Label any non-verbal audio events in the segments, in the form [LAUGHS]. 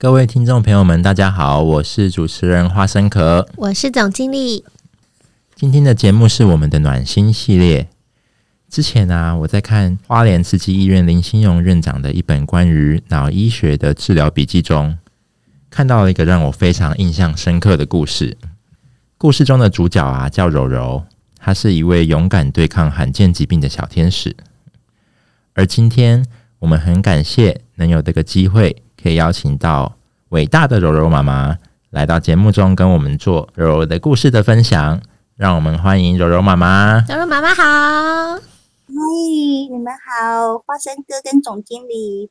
各位听众朋友们，大家好，我是主持人花生壳，我是总经理。今天的节目是我们的暖心系列。之前啊，我在看花莲慈济医院林心荣院长的一本关于脑医学的治疗笔记中，看到了一个让我非常印象深刻的故事。故事中的主角啊，叫柔柔，她是一位勇敢对抗罕见疾病的小天使。而今天，我们很感谢能有这个机会。可以邀请到伟大的柔柔妈妈来到节目中，跟我们做柔柔的故事的分享。让我们欢迎柔柔妈妈。柔柔妈妈好，嗨，你们好，花生哥跟总经理。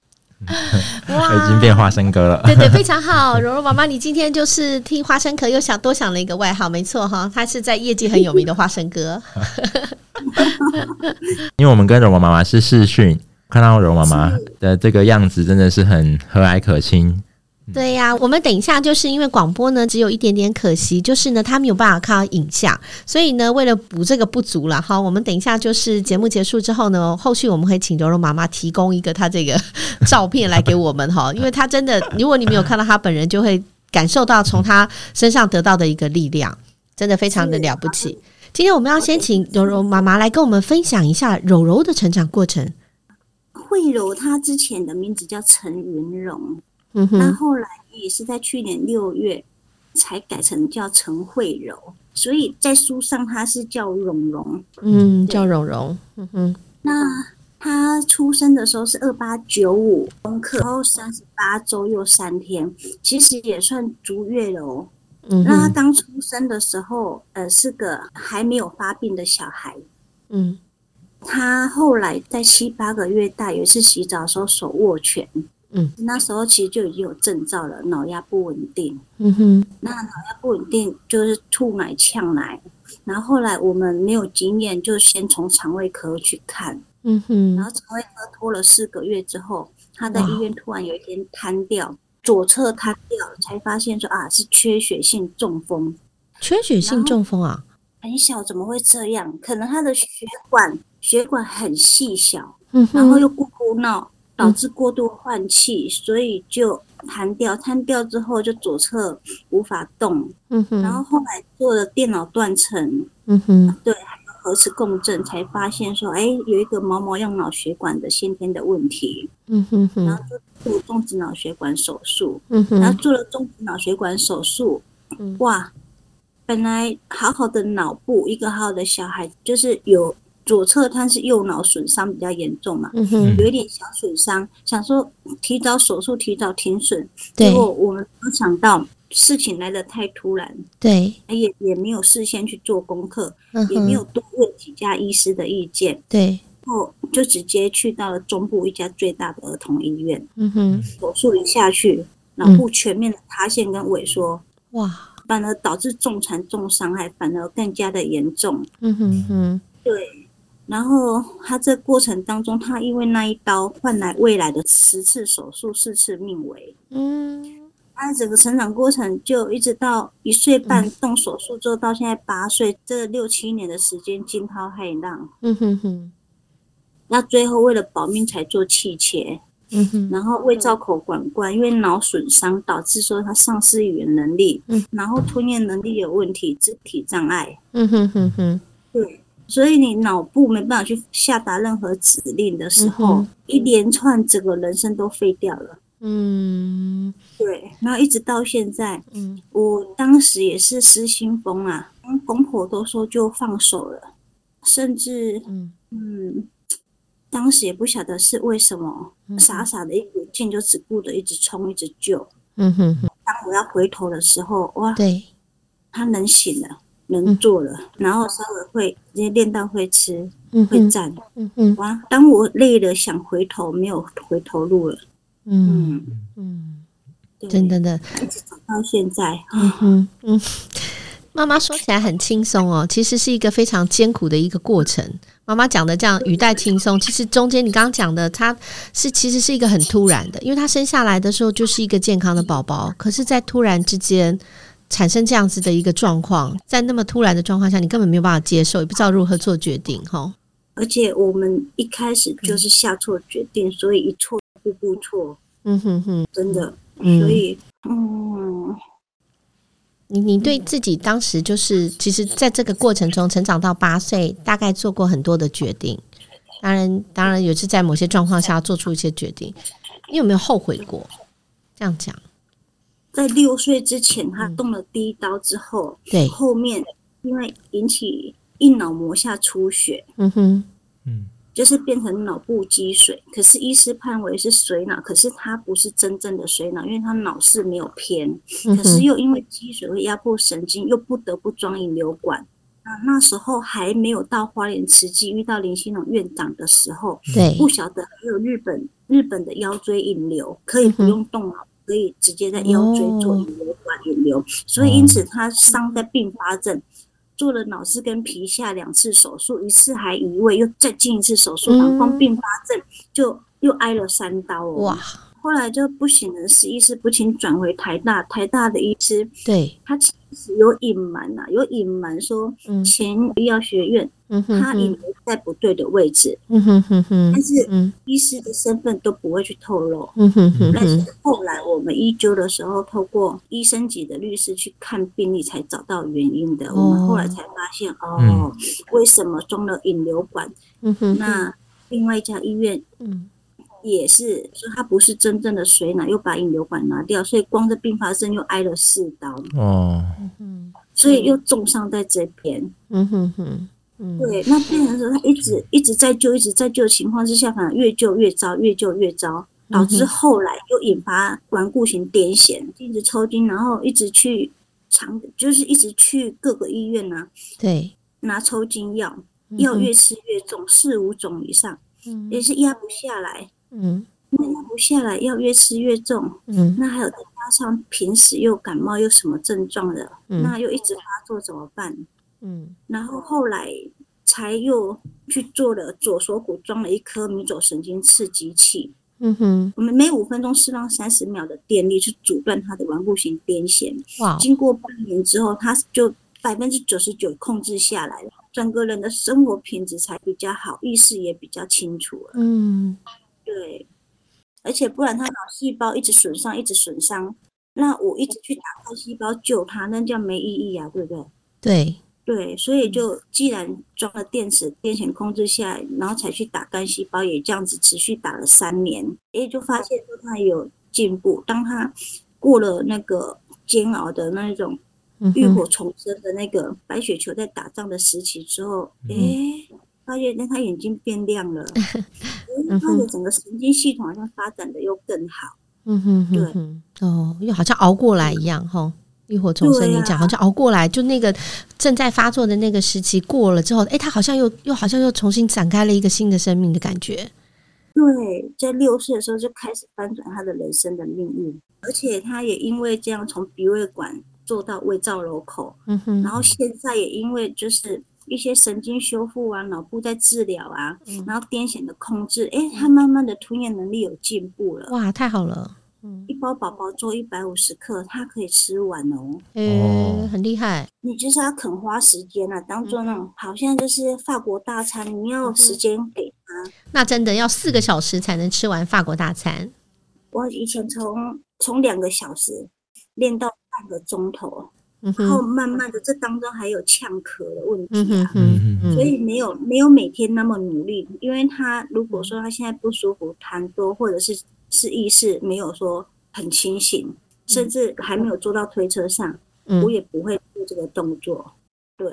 哇，[LAUGHS] 已经变花生哥了。对对，非常好。柔柔妈妈，你今天就是替花生壳又想多想了一个外号，没错哈，他是在业界很有名的花生哥。[LAUGHS] 因为我们跟柔柔妈妈是视讯。看到柔妈妈的这个样子，真的是很和蔼可亲。对呀、啊，我们等一下就是因为广播呢，只有一点点可惜，就是呢，他没有办法看到影像，所以呢，为了补这个不足了哈，我们等一下就是节目结束之后呢，[LAUGHS] 后续我们会请柔柔妈妈提供一个她这个 [LAUGHS] 照片来给我们哈，因为她真的，如果你没有看到她本人，就会感受到从她身上得到的一个力量，真的非常的了不起。今天我们要先请柔柔妈妈来跟我们分享一下柔柔的成长过程。慧柔，她之前的名字叫陈云荣，嗯哼，那后来也是在去年六月才改成叫陈慧柔，所以在书上她是叫蓉蓉，嗯，叫蓉蓉，嗯哼。那她出生的时候是二八九五公克，然后三十八周又三天，其实也算足月了。嗯，那她刚出生的时候，呃，是个还没有发病的小孩，嗯。他后来在七八个月大，有一次洗澡的时候手握拳，嗯，那时候其实就已经有症兆了，脑压不稳定，嗯哼，那脑压不稳定就是吐奶呛奶，然后后来我们没有经验，就先从肠胃科去看，嗯哼，然后肠胃科拖了四个月之后，他在医院突然有一天瘫掉，左侧瘫掉，才发现说啊是缺血性中风，缺血性中风啊，很小怎么会这样？可能他的血管。血管很细小，然后又咕咕闹，导致过度换气，所以就瘫掉。瘫掉之后就左侧无法动，然后后来做了电脑断层，对，还有核磁共振，才发现说，哎，有一个毛毛样脑血管的先天的问题，然后就做中子脑血管手术，然后做了中子脑血管手术，哇，本来好好的脑部，一个好好的小孩，就是有。左侧他是右脑损伤比较严重嘛，有一点小损伤，想说提早手术提早停损，结果我们没想到事情来的太突然，对，也也没有事先去做功课，嗯，也没有多问几家医师的意见，对，然后就直接去到了中部一家最大的儿童医院，嗯哼，手术一下去，脑部全面的塌陷跟萎缩，哇，反而导致重残重伤害，反而更加的严重，嗯哼哼，对。然后他这过程当中，他因为那一刀换来未来的十次手术，四次命危。嗯，他整个成长过程就一直到一岁半动手术之后，到现在八岁，这六七年的时间惊涛骇浪。嗯哼哼。那最后为了保命才做气切。嗯哼。然后胃造口管灌，因为脑损伤导致说他丧失语言能力。嗯。然后吞咽能力有问题，肢体障碍。嗯哼哼哼。对。所以你脑部没办法去下达任何指令的时候，嗯、一连串整个人生都废掉了。嗯，对。然后一直到现在，嗯，我当时也是失心疯啊，公婆都说就放手了，甚至，嗯嗯，当时也不晓得是为什么，嗯、傻傻的一股劲就只顾着一直冲，一直救。嗯哼哼。当我要回头的时候，哇，对，他能醒了。能做了，嗯、然后稍微会直接练到会吃，嗯、会站。嗯嗯。哇！当我累了想回头，没有回头路了。嗯嗯。真的的，一直走到现在。嗯哼嗯，[LAUGHS] 妈妈说起来很轻松哦，其实是一个非常艰苦的一个过程。妈妈讲的这样语带轻松，其实中间你刚刚讲的，他是其实是一个很突然的，因为他生下来的时候就是一个健康的宝宝，可是，在突然之间产生这样子的一个状况，在那么突然的状况下，你根本没有办法接受，也不知道如何做决定，哈。而且我们一开始就是下错决定，所以一错步步错。嗯哼哼，真的。所以，嗯，你你对自己当时就是，其实在这个过程中成长到八岁，大概做过很多的决定。当然，当然也是在某些状况下做出一些决定。你有没有后悔过？这样讲，在六岁之前，他动了第一刀之后，对、嗯，后面因为引起硬脑膜下出血，嗯哼，嗯。就是变成脑部积水，可是医师判为是水脑，可是它不是真正的水脑，因为它脑室没有偏，可是又因为积水会压迫神经，又不得不装引流管。啊，那时候还没有到花莲慈济遇到林新龙院长的时候，对，不晓得还有日本日本的腰椎引流可以不用动脑，可以直接在腰椎做引流管引流，所以因此他伤在并发症。做了脑室跟皮下两次手术，一次还移位，又再进一次手术，膀胱并发症就又挨了三刀哦。哇！后来就不行了，是医师不请转回台大，台大的医师对他其实有隐瞒呐，有隐瞒说前医药学院。嗯哼，他隐瞒在不对的位置，嗯哼哼哼，但是医师的身份都不会去透露，嗯哼哼。但是后来我们医纠的时候，透过医生级的律师去看病历，才找到原因的。我们后来才发现，哦，为什么装了引流管？嗯哼，那另外一家医院，嗯，也是说他不是真正的水奶，又把引流管拿掉，所以光这并发症又挨了四刀。哦，嗯，所以又重伤在这边。嗯哼哼。对，那病人说他一直一直在救，一直在救的情况之下，反而越救越糟，越救越糟，导致后来又引发顽固型癫痫，一直抽筋，然后一直去长，就是一直去各个医院啊，对，拿抽筋药，药越吃越重，四五种以上，也是压不下来，嗯，那压不下来，要越吃越重，嗯，那还有再加上平时又感冒又什么症状的，那又一直发作怎么办？嗯，然后后来才又去做了左锁骨装了一颗迷走神经刺激器。嗯哼，我们每五分钟释放三十秒的电力去阻断他的顽固性癫痫。哇！经过半年之后，他就百分之九十九控制下来了，整个人的生活品质才比较好，意识也比较清楚了。嗯，对，而且不然他脑细胞一直损伤，一直损伤，那我一直去打干细胞救他，那叫没意义啊，对不对？对。对，所以就既然装了电池，癫痫控制下来，然后才去打干细胞，也这样子持续打了三年，诶，就发现说他有进步。当他过了那个煎熬的那种浴火重生的那个白血球在打仗的时期之后，诶，发现那他眼睛变亮了，[LAUGHS] 他的整个神经系统好像发展的又更好。嗯哼，对，哦，又好像熬过来一样，哈。浴火重生，你讲好像熬过来，就那个正在发作的那个时期过了之后，哎，他好像又又好像又重新展开了一个新的生命的感觉。对，在六岁的时候就开始翻转他的人生的命运，而且他也因为这样从鼻胃管做到胃造瘘口，嗯哼，然后现在也因为就是一些神经修复啊、脑部在治疗啊，嗯、然后癫痫的控制，哎，他慢慢的吞咽能力有进步了。哇，太好了！一包宝宝做一百五十克，他可以吃完哦。哦，很厉害。你就是要肯花时间啊，当做那种好像就是法国大餐，你要有时间给他。那真的要四个小时才能吃完法国大餐。我以前从从两个小时练到半个钟头，然后慢慢的这当中还有呛咳的问题啊，所以没有没有每天那么努力，因为他如果说他现在不舒服，痰多或者是。是意识没有说很清醒，甚至还没有坐到推车上，嗯、我也不会做这个动作。对，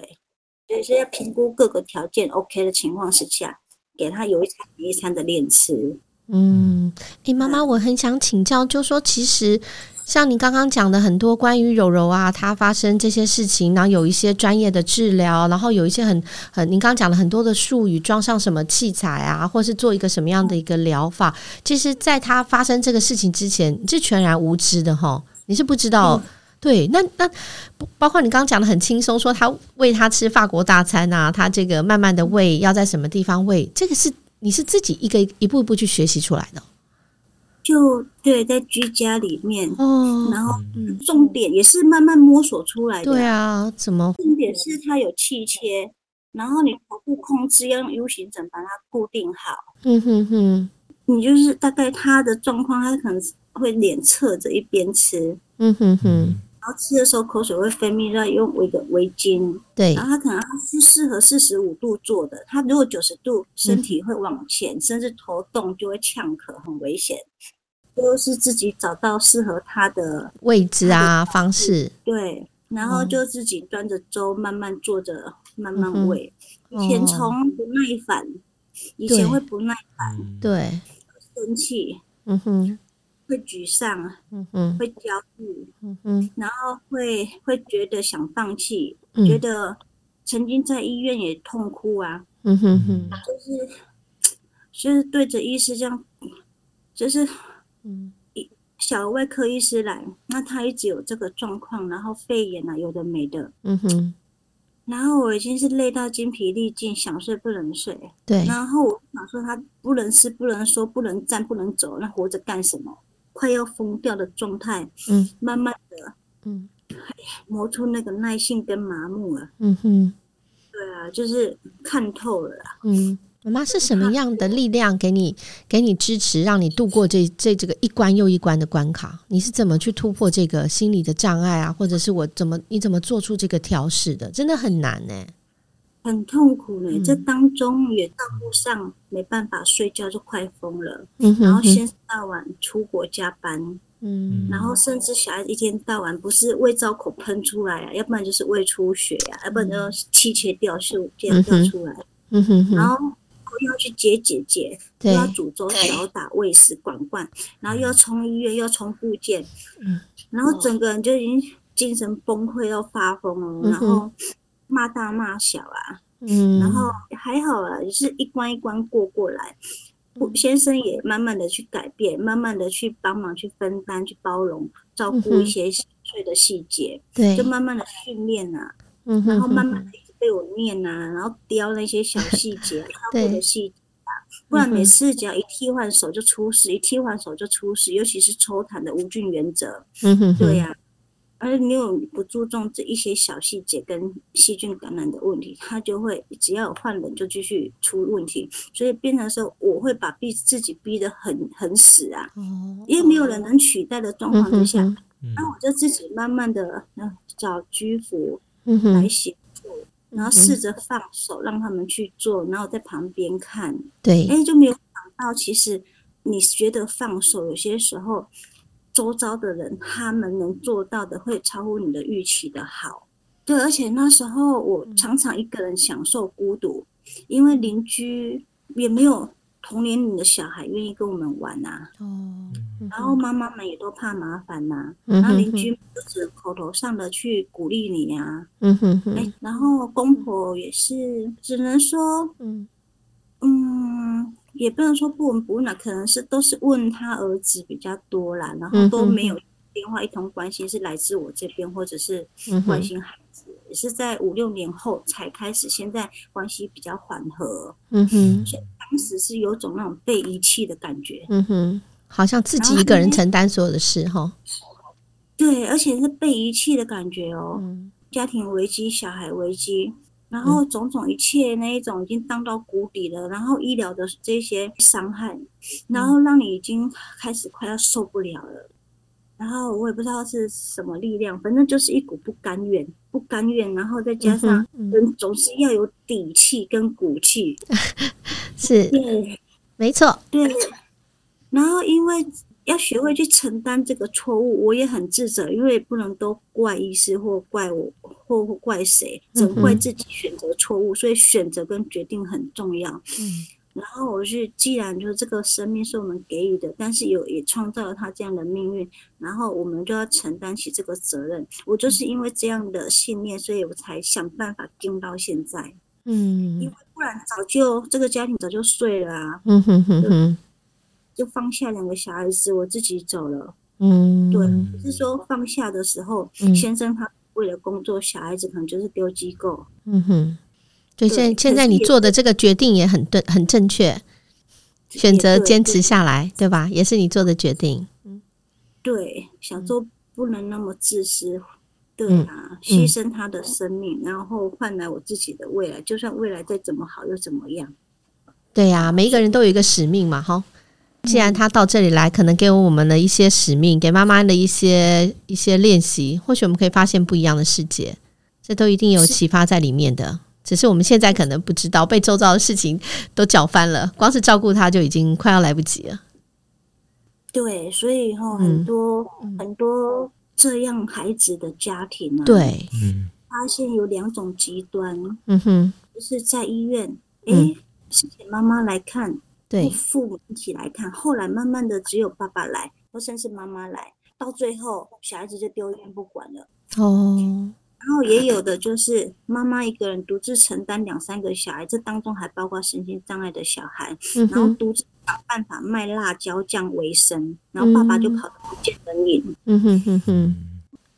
所以是要评估各个条件 OK 的情况之下，给他有一餐一餐的练吃。嗯，哎、欸，妈妈，我很想请教，就说其实。像你刚刚讲的很多关于柔柔啊，她发生这些事情，然后有一些专业的治疗，然后有一些很很，您刚刚讲了很多的术语，装上什么器材啊，或是做一个什么样的一个疗法，其实，在她发生这个事情之前，你是全然无知的哈，你是不知道。嗯、对，那那包括你刚刚讲的很轻松，说他喂他吃法国大餐啊，他这个慢慢的喂，要在什么地方喂，这个是你是自己一个一步一步去学习出来的。就对，在居家里面，哦，然后重点也是慢慢摸索出来的。对啊，怎么？重点是它有气切，然后你头部控制要用 U 型枕把它固定好。嗯哼哼，你就是大概它的状况，它可能会脸侧着一边吃。嗯哼哼，然后吃的时候口水会分泌，要用围个围巾。对，然后他可能是适合四十五度做的，他如果九十度，身体会往前，嗯、甚至头动就会呛咳，很危险。都是自己找到适合他的位置啊，方式。对，然后就自己端着粥，慢慢坐着，慢慢喂。以前从不耐烦，以前会不耐烦，对，生气，嗯哼，会沮丧，嗯嗯，会焦虑，嗯嗯，然后会会觉得想放弃，觉得曾经在医院也痛哭啊，嗯哼哼，就是就是对着医师这样，就是。嗯，小外科医师来，那他一直有这个状况，然后肺炎啊，有的没的，嗯哼，然后我已经是累到精疲力尽，想睡不能睡，对，然后我想说他不能吃，不能说，不能站，不能走，那活着干什么？快要疯掉的状态，嗯，慢慢的，嗯，磨出那个耐性跟麻木了，嗯哼，对啊，就是看透了啦，嗯。妈妈是什么样的力量给你给你支持，让你度过这这这个一关又一关的关卡？你是怎么去突破这个心理的障碍啊？或者是我怎么你怎么做出这个调试的？真的很难呢、欸，很痛苦呢、欸。嗯、这当中也道路上没办法睡觉，就快疯了。嗯哼哼，然后先到晚出国加班，嗯，然后甚至小孩一天到晚不是胃造口喷出来啊，要不然就是胃出血啊，要不然就气切掉就这样掉出来。嗯哼哼，然后。要去接姐姐，要煮粥、扫打、喂食、管灌，然后又要冲医院，又要冲复健，嗯，然后整个人就已经精神崩溃到发疯了，嗯、然后骂大骂小啊，嗯，然后还好啊，也是一关一关过过来。先生也慢慢的去改变，慢慢的去帮忙、去分担、去包容、照顾一些细碎的细节，对、嗯，就慢慢的训练啊，嗯哼哼，然后慢慢的。被我念呐、啊，然后雕那些小细节，[LAUGHS] 照顾的细节啊，不然每次只要一替换手就出事，一替换手就出事，尤其是抽痰的无菌原则，嗯哼哼。对呀、啊，而你有不注重这一些小细节跟细菌感染的问题，他就会只要有换人就继续出问题，所以变成说我会把逼自己逼得很很死啊，因为没有人能取代的状况之下，那、我就自己慢慢的找居服来写。然后试着放手，让他们去做，然后在旁边看。对，哎，就没有想到，其实你觉得放手，有些时候周遭的人他们能做到的，会超乎你的预期的好。对，而且那时候我常常一个人享受孤独，因为邻居也没有。同年龄的小孩愿意跟我们玩呐、啊，哦，嗯、然后妈妈们也都怕麻烦呐、啊，嗯、哼哼然后邻居就是口头上的去鼓励你呀、啊，嗯哼哼，哎，然后公婆也是只能说，嗯嗯，也不能说不闻不问了，可能是都是问他儿子比较多啦，然后都没有电话一通关心是来自我这边或者是关心孩子，嗯、也是在五六年后才开始，现在关系比较缓和，嗯哼。当时是有种那种被遗弃的感觉，嗯哼，好像自己一个人承担所有的事哈。对，而且是被遗弃的感觉哦，嗯、家庭危机、小孩危机，然后种种一切那一种已经荡到谷底了，然后医疗的这些伤害，然后让你已经开始快要受不了了。然后我也不知道是什么力量，反正就是一股不甘愿，不甘愿，然后再加上人总是要有底气跟骨气。[LAUGHS] 是，对，没错，对。然后因为要学会去承担这个错误，我也很自责，因为不能都怪医师或怪我或或怪谁，只怪自己选择错误，所以选择跟决定很重要。嗯，然后我是，既然就是这个生命是我们给予的，但是有也创造了他这样的命运，然后我们就要承担起这个责任。我就是因为这样的信念，所以我才想办法撑到现在。嗯，因为不然早就这个家庭早就碎了啊。嗯哼哼哼，就放下两个小孩子，我自己走了。嗯，对，是说放下的时候，嗯、先生他为了工作，小孩子可能就是丢机构。嗯哼。对，现现在你做的这个决定也很对，很正确，选择坚持下来，对吧？也是你做的决定。嗯，对，想说不能那么自私，对啊，牺牲他的生命，然后换来我自己的未来。就算未来再怎么好，又怎么样？对呀，每一个人都有一个使命嘛，哈。既然他到这里来，可能给我们的一些使命，给妈妈的一些一些练习，或许我们可以发现不一样的世界，这都一定有启发在里面的。只是我们现在可能不知道，被周遭的事情都搅翻了，光是照顾他就已经快要来不及了。对，所以以后很多、嗯、很多这样孩子的家庭啊，对，发现有两种极端，嗯哼，就是在医院，诶，是请妈妈来看，对，父母一起来看，后来慢慢的只有爸爸来，或甚至妈妈来，到最后小孩子就丢医院不管了。哦。然后也有的就是妈妈一个人独自承担两三个小孩，这当中还包括身心障碍的小孩，然后独自想办法卖辣椒酱为生，然后爸爸就跑得不见人影。嗯哼哼哼。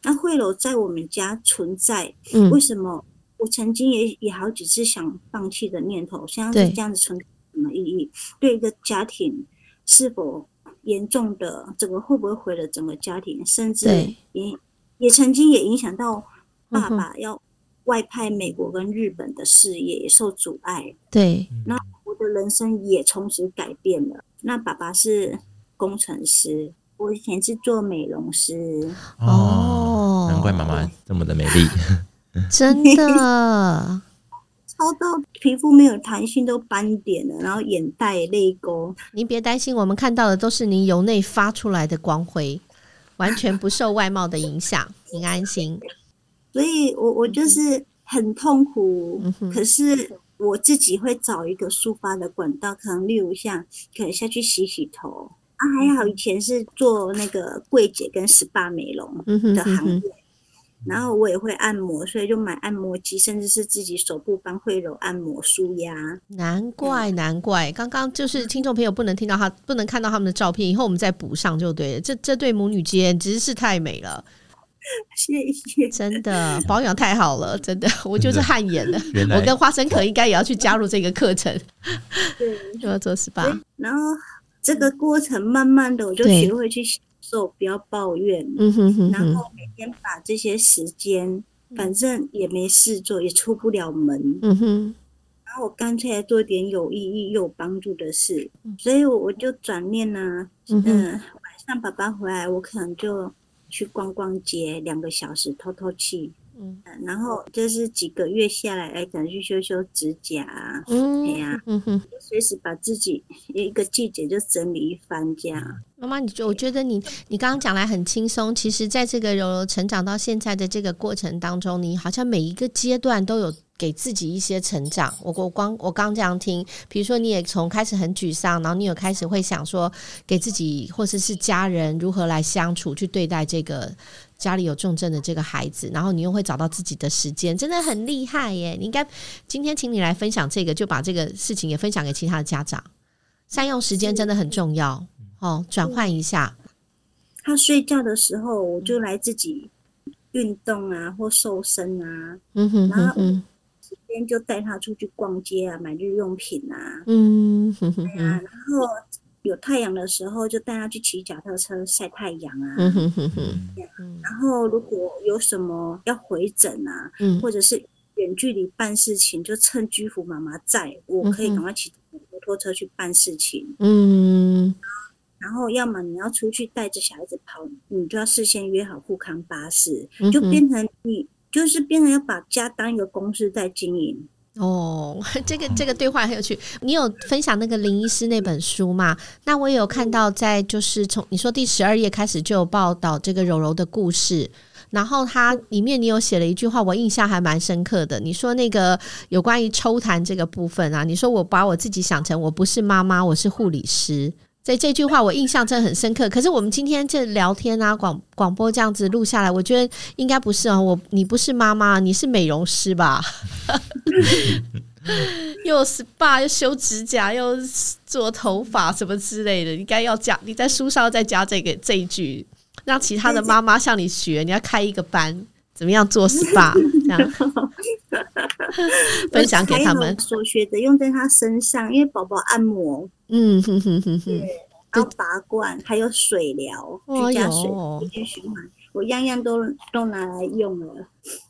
那惠楼在我们家存在，为什么？我曾经也也好几次想放弃的念头，像是这样子存么意义？对一个家庭是否严重的这个会不会毁了整个家庭？甚至也也曾经也影响到。爸爸要外派美国跟日本的事业也受阻碍，对，那我的人生也从此改变了。那爸爸是工程师，我以前是做美容师。哦，难怪妈妈这么的美丽，真的，[LAUGHS] 超到皮肤没有弹性都斑点了，然后眼袋泪沟。您别担心，我们看到的都是您由内发出来的光辉，完全不受外貌的影响，您安心。所以我我就是很痛苦，嗯、可是我自己会找一个抒发的管道，可能例如像可能下去洗洗头啊，还好以前是做那个柜姐跟 SPA 美容的行业，嗯、哼然后我也会按摩，所以就买按摩机，甚至是自己手部帮会揉按摩舒压。难怪难怪，刚刚就是听众朋友不能听到他，不能看到他们的照片，以后我们再补上就对了。这这对母女间真是太美了。[LAUGHS] 谢谢，真的保养太好了，真的，我就是汗颜了。我跟花生壳应该也要去加入这个课程，对，就 [LAUGHS] 要做 SPA。然后这个过程慢慢的，我就学会去享受，不要抱怨。嗯哼哼。然后每天把这些时间，反正也没事做，也出不了门。嗯哼。然后我干脆来做点有意义又有帮助的事，所以我我就转念呢，嗯，晚上爸爸回来，我可能就。去逛逛街，两个小时透透气，嗯，然后就是几个月下来，哎，可能去修修指甲哎呀，嗯哼，随时把自己一个季节就整理一番这样。妈妈，你觉我觉得你你刚刚讲来很轻松，其实在这个柔柔成长到现在的这个过程当中，你好像每一个阶段都有。给自己一些成长，我我光我刚这样听，比如说你也从开始很沮丧，然后你有开始会想说，给自己或者是家人如何来相处，去对待这个家里有重症的这个孩子，然后你又会找到自己的时间，真的很厉害耶！你应该今天请你来分享这个，就把这个事情也分享给其他的家长，善用时间真的很重要哦，转换一下。他睡觉的时候，我就来自己运动啊，或瘦身啊，嗯哼，然后。天就带他出去逛街啊，买日用品啊，嗯，对啊，然后有太阳的时候就带他去骑脚踏车晒太阳啊，嗯哼哼哼，然后如果有什么要回诊啊，嗯，或者是远距离办事情，就趁居服妈妈在，我可以赶快骑摩托车去办事情，嗯，然后要么你要出去带着小孩子跑，你就要事先约好护康巴士，就变成你。就是变成要把家当一个公司在经营哦，[LAUGHS] 这个这个对话很有趣。你有分享那个林医师那本书吗？那我也有看到，在就是从你说第十二页开始就有报道这个柔柔的故事。然后它里面你有写了一句话，我印象还蛮深刻的。你说那个有关于抽痰这个部分啊，你说我把我自己想成我不是妈妈，我是护理师。所以这句话我印象真的很深刻。可是我们今天这聊天啊，广广播这样子录下来，我觉得应该不是啊。我你不是妈妈，你是美容师吧？[LAUGHS] 又 SPA 又修指甲又做头发什么之类的，应该要加你在书上再加这个这一句，让其他的妈妈向你学。你要开一个班，怎么样做 [LAUGHS] SPA 这样。[LAUGHS] 分享给他们。所学的用在他身上，因为宝宝按摩，嗯哼哼哼哼，然后拔罐，还有水疗，居家水一循环，我样样都都拿来用了。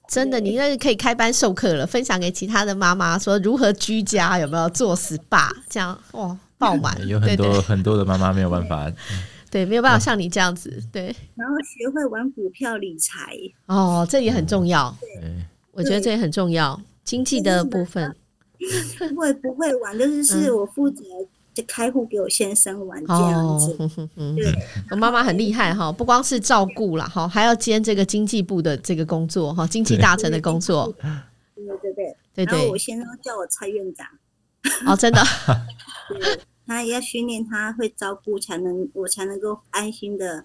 真的，你应该是可以开班授课了，分享给其他的妈妈，说如何居家有没有做 SPA，这样哇爆满，[LAUGHS] 有很多很多的妈妈没有办法，对，没有办法像你这样子，对。然后学会玩股票理财，哦，这也很重要，对，我觉得这也很重要，经济的部分。不会不会玩，就是是我负责。就开户给我先生玩这样子，哦、对，我妈妈很厉害哈，不光是照顾了哈，还要兼这个经济部的这个工作哈，经济大臣的工作。对对对对对。然后我先生叫我蔡院长。哦，真的。[LAUGHS] 对，他也要训练他会照顾，才能我才能够安心的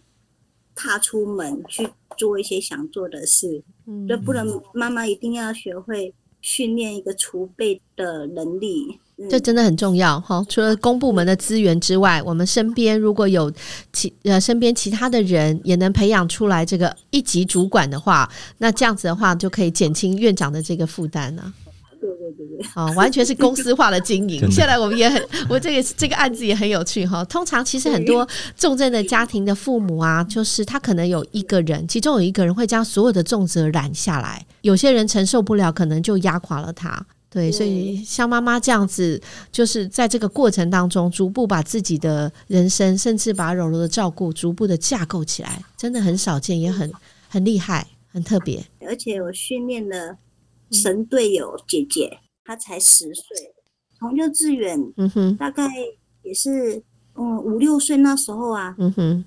踏出门去做一些想做的事。嗯，就不能妈妈一定要学会训练一个储备的能力。这真的很重要哈！除了公部门的资源之外，我们身边如果有其呃身边其他的人也能培养出来这个一级主管的话，那这样子的话就可以减轻院长的这个负担了。对对对对，好，[LAUGHS] 完全是公司化的经营。[LAUGHS] 现在我们也很，我这个这个案子也很有趣哈。通常其实很多重症的家庭的父母啊，就是他可能有一个人，其中有一个人会将所有的重责揽下来，有些人承受不了，可能就压垮了他。对，所以像妈妈这样子，就是在这个过程当中，逐步把自己的人生，甚至把柔柔的照顾，逐步的架构起来，真的很少见，也很很厉害，很特别。而且我训练了神队友姐姐，她才十岁，从幼稚园，嗯哼，大概也是嗯五六岁那时候啊，嗯哼，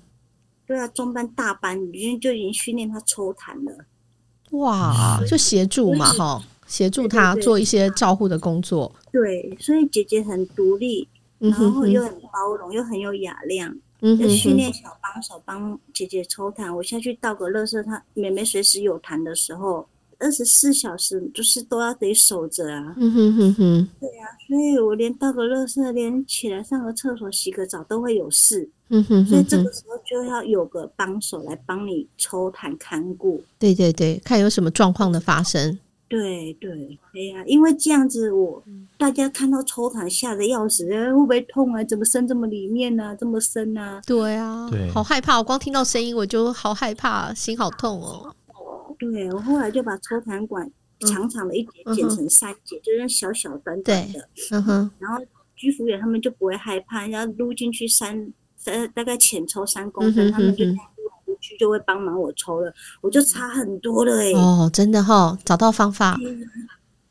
对啊，中班大班已经就已经训练她抽痰了，哇，就协助嘛，哈。协助她做一些照护的工作，对，所以姐姐很独立，然后又很包容，又很有雅量。嗯，训练小帮手帮姐姐抽痰，我下去倒个垃圾，她妹妹随时有痰的时候，二十四小时就是都要得守着啊。嗯哼哼哼，对啊，所以我连倒个垃圾，连起来上个厕所、洗个澡都会有事。嗯哼，所以这个时候就要有个帮手来帮你抽痰看顾。对对对，看有什么状况的发生。对对，哎呀，因为这样子我，我大家看到抽痰吓得要死，会不会痛啊？怎么伸这么里面呢、啊？这么深啊？对啊，对，好害怕！我光听到声音我就好害怕，心好痛哦。对，我后来就把抽痰管长长的一节剪成三节，嗯、就是小小短短的。嗯哼。然后居服员他们就不会害怕，然后撸进去三三大概浅抽三公分，嗯、哼哼他们就。就会帮忙我抽了，我就差很多了哎、欸。哦，真的哈、哦，找到方法。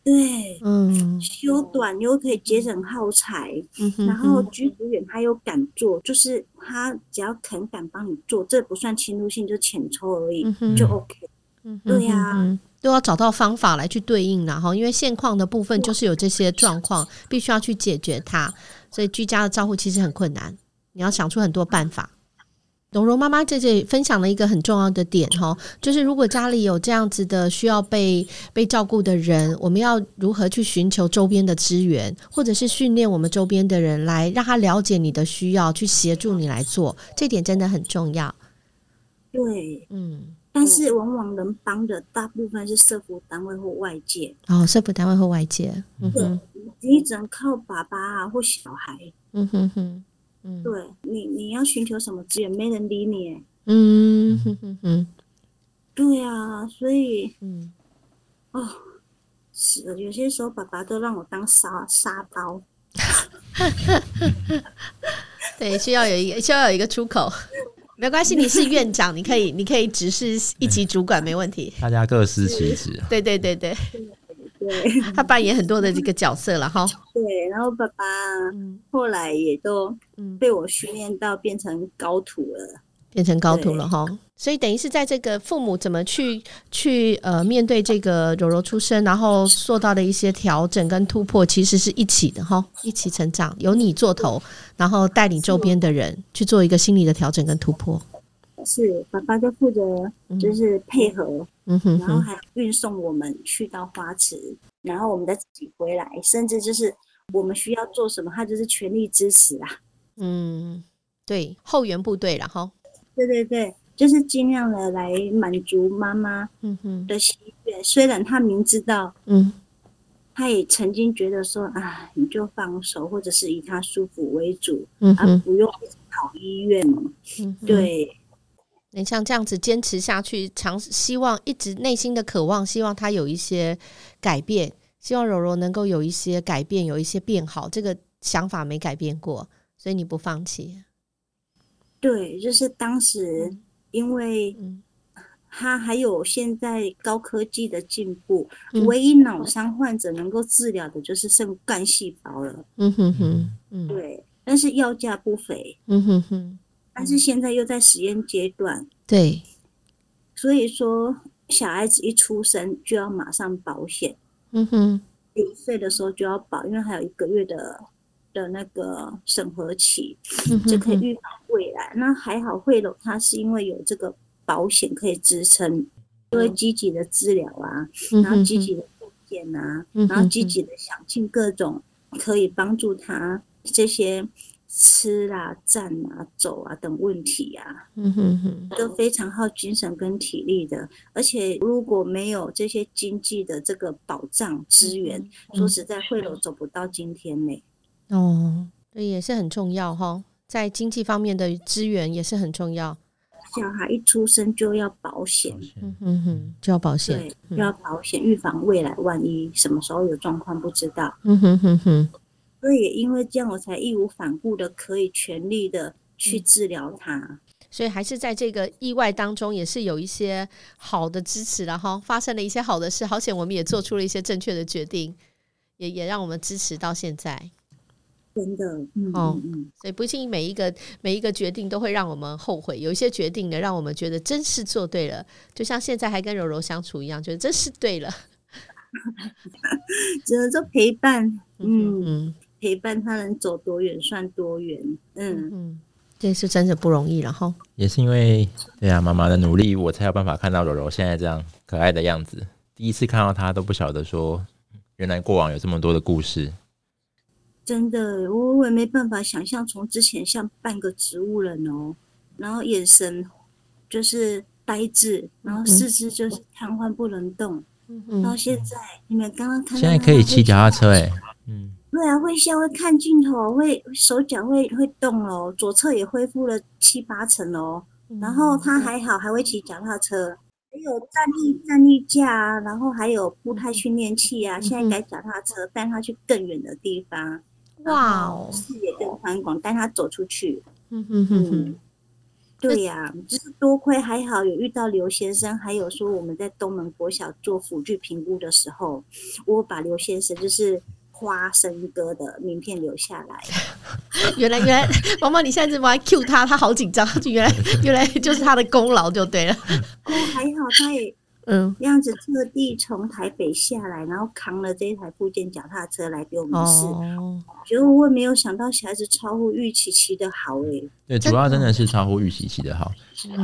对，嗯，修短又可以节省耗材，嗯哼哼，然后居服员他又敢做，就是他只要肯敢帮你做，这不算侵入性，就浅抽而已，嗯、就 OK。嗯，对呀、啊，都要找到方法来去对应，然后因为现况的部分就是有这些状况，必须要去解决它，所以居家的照护其实很困难，你要想出很多办法。蓉蓉妈妈在这里分享了一个很重要的点哈，就是如果家里有这样子的需要被被照顾的人，我们要如何去寻求周边的资源，或者是训练我们周边的人来让他了解你的需要，去协助你来做，这点真的很重要。对，嗯，但是往往能帮的大部分是社福单位或外界哦，社福单位或外界，嗯哼，你只能靠爸爸啊或小孩，嗯哼哼。嗯，对你，你要寻求什么资源？没人理你。嗯哼哼哼，对啊，所以，嗯，哦，是的，有些时候爸爸都让我当沙沙包。对，需要有一个需要有一个出口，没关系，你是院长，你可以你可以只是一级主管，没问题。[LAUGHS] 大家各司其职。对对对对。对，他扮演很多的这个角色了哈。对，然后爸爸后来也都被我训练到变成高徒了。变成高徒了哈。所以等于是在这个父母怎么去去呃面对这个柔柔出生，然后做到的一些调整跟突破，其实是一起的哈，一起成长，由你做头，然后带领周边的人去做一个心理的调整跟突破。是爸爸就负责就是配合，嗯哼，然后还运送我们去到花池，然后我们再自己回来，甚至就是我们需要做什么，他就是全力支持啊。嗯，对，后援部队然后。对对对。就是尽量的来满足妈妈的心愿，虽然他明知道，嗯，他也曾经觉得说啊，你就放手，或者是以他舒服为主，嗯，而不用跑医院，嗯，对。你像这样子坚持下去，尝试希望一直内心的渴望，希望他有一些改变，希望柔柔能够有一些改变，有一些变好，这个想法没改变过，所以你不放弃。对，就是当时。因为他还有现在高科技的进步，嗯、唯一脑伤患者能够治疗的就是肾干细胞了。嗯哼哼，嗯，对，但是药价不菲。嗯哼哼，但是现在又在实验阶段。对，所以说小孩子一出生就要马上保险。嗯哼，一岁的时候就要保，因为还有一个月的的那个审核期，就可以预防未来。那还好，惠楼它是因为有这个保险可以支撑，因为积极的治疗啊，然后积极的复健啊，然后积极的想尽各种可以帮助他这些吃啊、站啊、走啊等问题啊，都非常耗精神跟体力的。而且如果没有这些经济的这个保障资源，说实在，惠楼走不到今天呢。哦，这，也是很重要哈，在经济方面的资源也是很重要。小孩一出生就要保险，嗯哼哼，就要保险，对，就要保险，预防未来万一什么时候有状况不知道。嗯哼哼哼。所以也因为这样，我才义无反顾的可以全力的去治疗他。所以还是在这个意外当中，也是有一些好的支持了哈，发生了一些好的事，好险我们也做出了一些正确的决定，也也让我们支持到现在。真的，嗯，哦，所以不信每一个每一个决定都会让我们后悔，有一些决定呢，让我们觉得真是做对了，就像现在还跟柔柔相处一样，觉得真是对了。[LAUGHS] 只能说陪伴，嗯嗯，陪伴他能走多远算多远，嗯嗯，这是真的不容易了哈。也是因为对啊，妈妈的努力，我才有办法看到柔柔现在这样可爱的样子。第一次看到她都不晓得说，原来过往有这么多的故事。真的，我我也没办法想象，从之前像半个植物人哦，然后眼神就是呆滞，然后四肢就是瘫痪不能动，嗯，到现在你们刚刚看到现在可以骑脚踏车哎，嗯，对啊，会笑，会看镜头，会手脚会会动哦，左侧也恢复了七八成哦，然后他还好，还会骑脚踏车，还有站立站立架啊，然后还有步态训练器啊，现在改脚踏车带他去更远的地方。哇哦，视野更宽广，带他走出去。嗯哼哼哼，对呀、啊，就是多亏还好有遇到刘先生，还有说我们在东门国小做辅具评估的时候，我把刘先生就是花生哥的名片留下来。[LAUGHS] 原来原来，毛毛你现在怎么还 cue 他？他好紧张，原来原来就是他的功劳就对了。哦，还好他也。嗯，这样子特地从台北下来，然后扛了这一台部件脚踏车来给我们试。哦，结果我也没有想到小孩子超乎预期骑的好诶、欸。对，主要真的是超乎预期骑的好。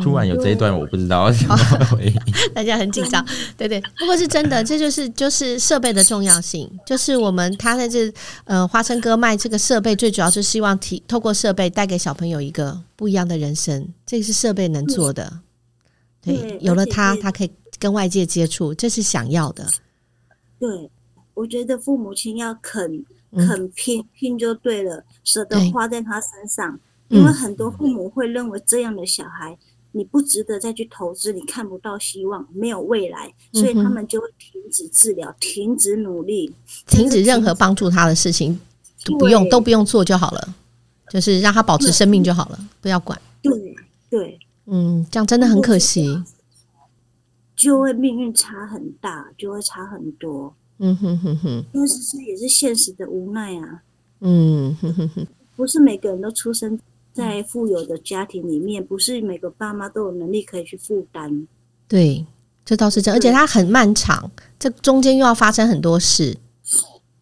突然有这一段，我不知道怎么回应。[LAUGHS] [LAUGHS] 大家很紧张，对对。不过是真的，这就是就是设备的重要性。就是我们他在这呃花生哥卖这个设备，最主要是希望提透过设备带给小朋友一个不一样的人生。这个是设备能做的。对，对，有了它，它可以。跟外界接触，这是想要的。对，我觉得父母亲要肯肯拼拼就对了，舍得花在他身上。因为很多父母会认为这样的小孩，你不值得再去投资，你看不到希望，没有未来，所以他们就会停止治疗，停止努力，停止任何帮助他的事情，都不用都不用做就好了，就是让他保持生命就好了，不要管。对对，嗯，这样真的很可惜。就会命运差很大，就会差很多。嗯哼哼哼，但是这也是现实的无奈啊。嗯哼哼哼，不是每个人都出生在富有的家庭里面，不是每个爸妈都有能力可以去负担。对，这倒是真，而且它很漫长，这中间又要发生很多事。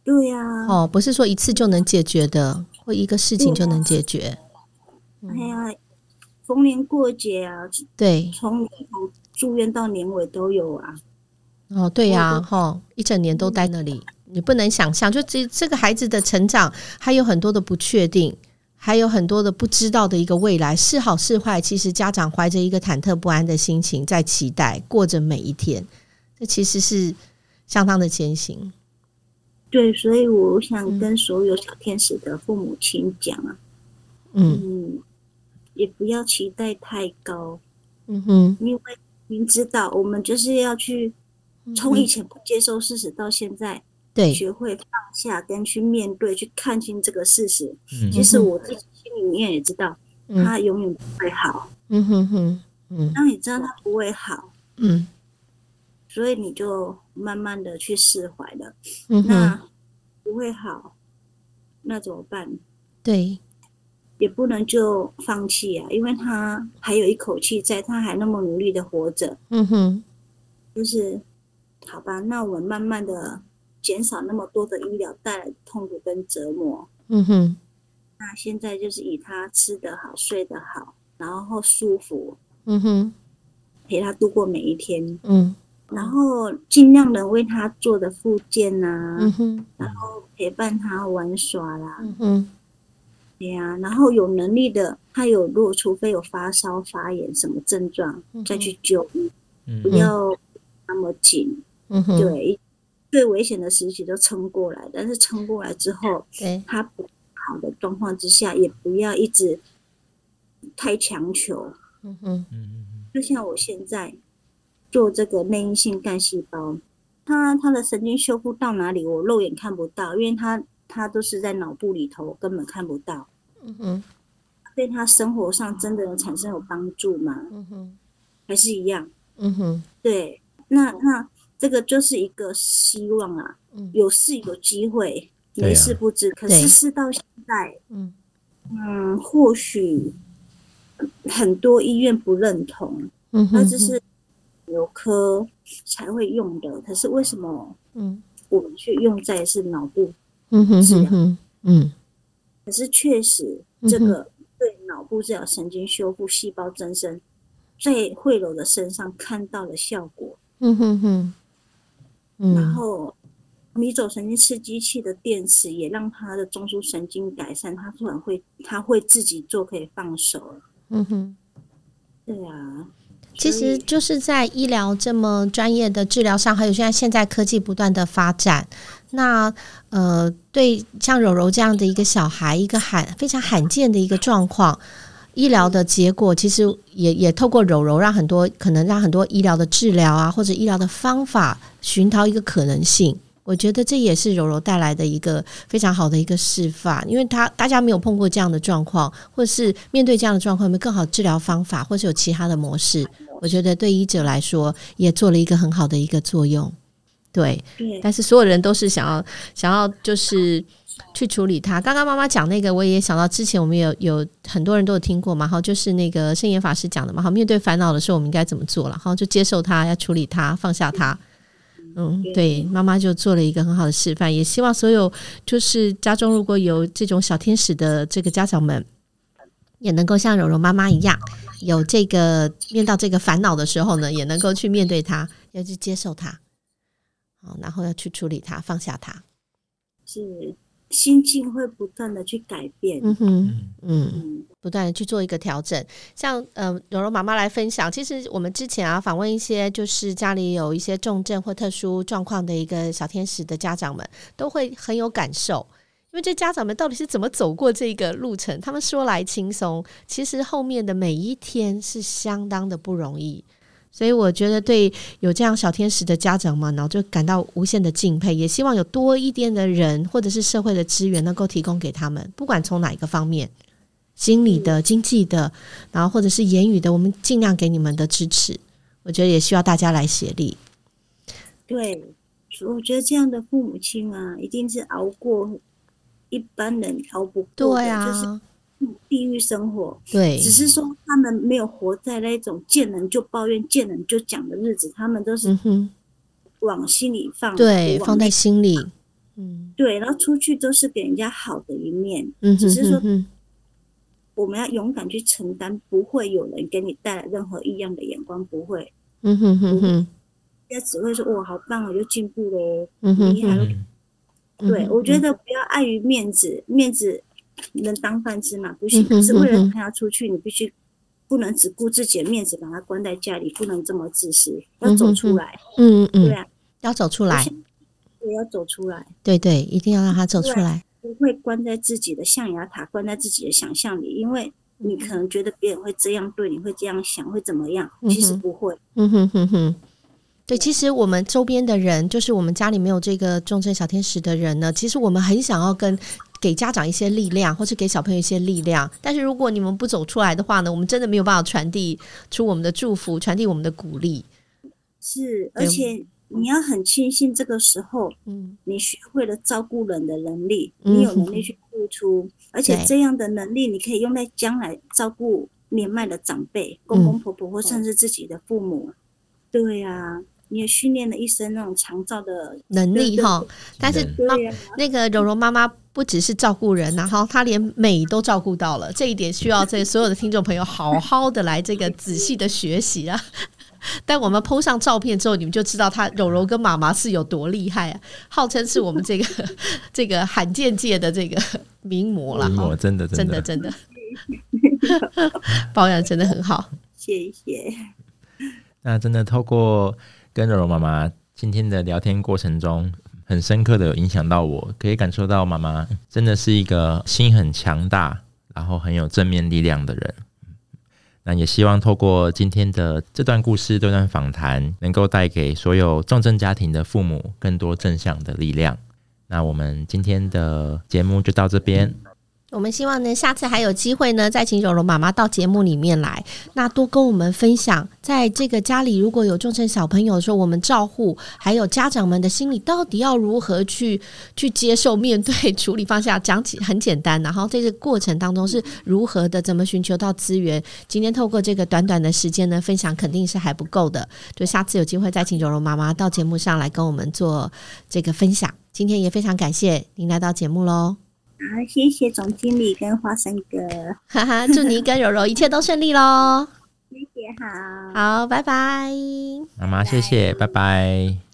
对呀、啊，哦，不是说一次就能解决的，或一个事情就能解决。哎呀，逢年过节啊，对，从年头住院到年尾都有啊。哦，对呀、啊，哈、哦，一整年都在那里，你不能想象，就这这个孩子的成长还有很多的不确定，还有很多的不知道的一个未来是好是坏。其实家长怀着一个忐忑不安的心情在期待，过着每一天，这其实是相当的艰辛。对，所以我想跟所有小天使的父母亲讲啊，嗯，嗯，也不要期待太高，嗯哼，因为您知道，我们就是要去从以前不接受事实到现在，对，学会放下跟去面对，去看清这个事实。嗯，其实我自己心里面也知道，他永远不会好。嗯哼哼，嗯，当你知道他不会好，嗯。所以你就慢慢的去释怀了，嗯、那不会好，那怎么办？对，也不能就放弃啊，因为他还有一口气在，他还那么努力的活着。嗯哼，就是好吧，那我们慢慢的减少那么多的医疗带来的痛苦跟折磨。嗯哼，那现在就是以他吃得好、睡得好，然后舒服。嗯哼，陪他度过每一天。嗯。然后尽量的为他做的复健呐、啊，嗯、哼然后陪伴他玩耍啦，嗯哼，对呀、啊，然后有能力的，他有如果除非有发烧、发炎什么症状，嗯、再去就医，嗯、不要那么紧，嗯哼，对，最危险的时期都撑过来，但是撑过来之后，对。他不好的状况之下，也不要一直太强求，嗯哼，就像我现在。做这个内因性干细胞，它它的神经修复到哪里，我肉眼看不到，因为它它都是在脑部里头，根本看不到。嗯哼，对他生活上真的有产生有帮助吗？嗯哼，还是一样。嗯哼，对，那那这个就是一个希望啊，嗯有事有机会，没事不知。可是事到现在，嗯嗯，或许很多医院不认同，嗯哼，那这是。有科才会用的，可是为什么？嗯，我们却用在是脑部嗯哼治疗，嗯，可是确实这个对脑部治疗神经修复、细胞增生，在惠柔的身上看到了效果，嗯哼哼，嗯。然后迷走神经刺激器的电池也让他的中枢神经改善，他突然会他会自己做，可以放手，嗯哼，对啊。其实就是在医疗这么专业的治疗上，还有现在现在科技不断的发展，那呃，对像柔柔这样的一个小孩，一个罕非常罕见的一个状况，医疗的结果其实也也透过柔柔，让很多可能让很多医疗的治疗啊，或者医疗的方法寻找一个可能性。我觉得这也是柔柔带来的一个非常好的一个示范，因为他大家没有碰过这样的状况，或是面对这样的状况，有没有更好治疗方法，或是有其他的模式？我觉得对医者来说也做了一个很好的一个作用。对，但是所有人都是想要想要就是去处理它。刚刚妈妈讲那个，我也想到之前我们有有很多人都有听过嘛，好，就是那个圣严法师讲的嘛，好，面对烦恼的时候我们应该怎么做了？好，就接受它，要处理它，放下它。嗯，对，妈妈就做了一个很好的示范，也希望所有就是家中如果有这种小天使的这个家长们，也能够像柔柔妈妈一样，有这个面到这个烦恼的时候呢，也能够去面对它，要去接受它，好，然后要去处理它，放下它，是。心境会不断的去改变，嗯哼，嗯，不断的去做一个调整。像呃，柔柔妈妈来分享，其实我们之前啊访问一些就是家里有一些重症或特殊状况的一个小天使的家长们，都会很有感受，因为这家长们到底是怎么走过这个路程？他们说来轻松，其实后面的每一天是相当的不容易。所以我觉得，对有这样小天使的家长们，然后就感到无限的敬佩，也希望有多一点的人或者是社会的资源能够提供给他们，不管从哪一个方面，心理的、经济的，然后或者是言语的，我们尽量给你们的支持。我觉得也需要大家来协力。对，我觉得这样的父母亲啊，一定是熬过一般人熬不过的，对啊，就是地狱生活。对，只是说他们没有活在那种见人就抱怨、见人就讲的日子，他们都是往心里放，对，放在心里。嗯，对，然后出去都是给人家好的一面。嗯，只是说我们要勇敢去承担，不会有人给你带来任何异样的眼光，不会。嗯哼哼哼，人家只会说：“哇，好棒啊，又进步了。”嗯哼哼。对，我觉得不要碍于面子，面子能当饭吃嘛？不行，可是为了跟他出去，你必须不能只顾自己的面子，把他关在家里，不能这么自私，要走出来。嗯嗯，对啊，要走出来，也要走出来。对对，一定要让他走出来，不会关在自己的象牙塔，关在自己的想象里，因为你可能觉得别人会这样对你，会这样想，会怎么样？其实不会。嗯哼哼哼。对，其实我们周边的人，就是我们家里没有这个重症小天使的人呢，其实我们很想要跟给家长一些力量，或是给小朋友一些力量。但是如果你们不走出来的话呢，我们真的没有办法传递出我们的祝福，传递我们的鼓励。是，而且你要很庆幸这个时候，嗯，你学会了照顾人的能力，你有能力去付出，嗯、而且这样的能力你可以用在将来照顾年迈的长辈、公公婆婆，或甚至自己的父母。嗯、对呀、啊。你也训练了一身那种长照的能力哈，但是妈那个柔柔妈妈不只是照顾人，然后她连美都照顾到了，这一点需要这所有的听众朋友好好的来这个仔细的学习啊。[LAUGHS] 但我们 PO 上照片之后，你们就知道她柔柔跟妈妈是有多厉害啊，号称是我们这个 [LAUGHS] 这个罕见界的这个名模了，模真的真的真的，[LAUGHS] 保养真的很好，谢谢。那真的透过。跟柔柔妈妈今天的聊天过程中，很深刻的影响到我，可以感受到妈妈真的是一个心很强大，然后很有正面力量的人。那也希望透过今天的这段故事、这段访谈，能够带给所有重症家庭的父母更多正向的力量。那我们今天的节目就到这边。我们希望呢，下次还有机会呢，再请柔柔妈妈到节目里面来，那多跟我们分享，在这个家里如果有重症小朋友的时候，我们照护还有家长们的心理到底要如何去 [LAUGHS] 去接受、面对、处理、方向。讲起很简单，然后在这个过程当中是如何的，怎么寻求到资源？今天透过这个短短的时间呢，分享肯定是还不够的，就下次有机会再请柔柔妈妈到节目上来跟我们做这个分享。今天也非常感谢您来到节目喽。好，谢谢总经理跟花生哥，[LAUGHS] 哈哈，祝你跟柔柔一切都顺利喽！谢谢，好，好，拜拜，妈妈，谢谢，拜拜。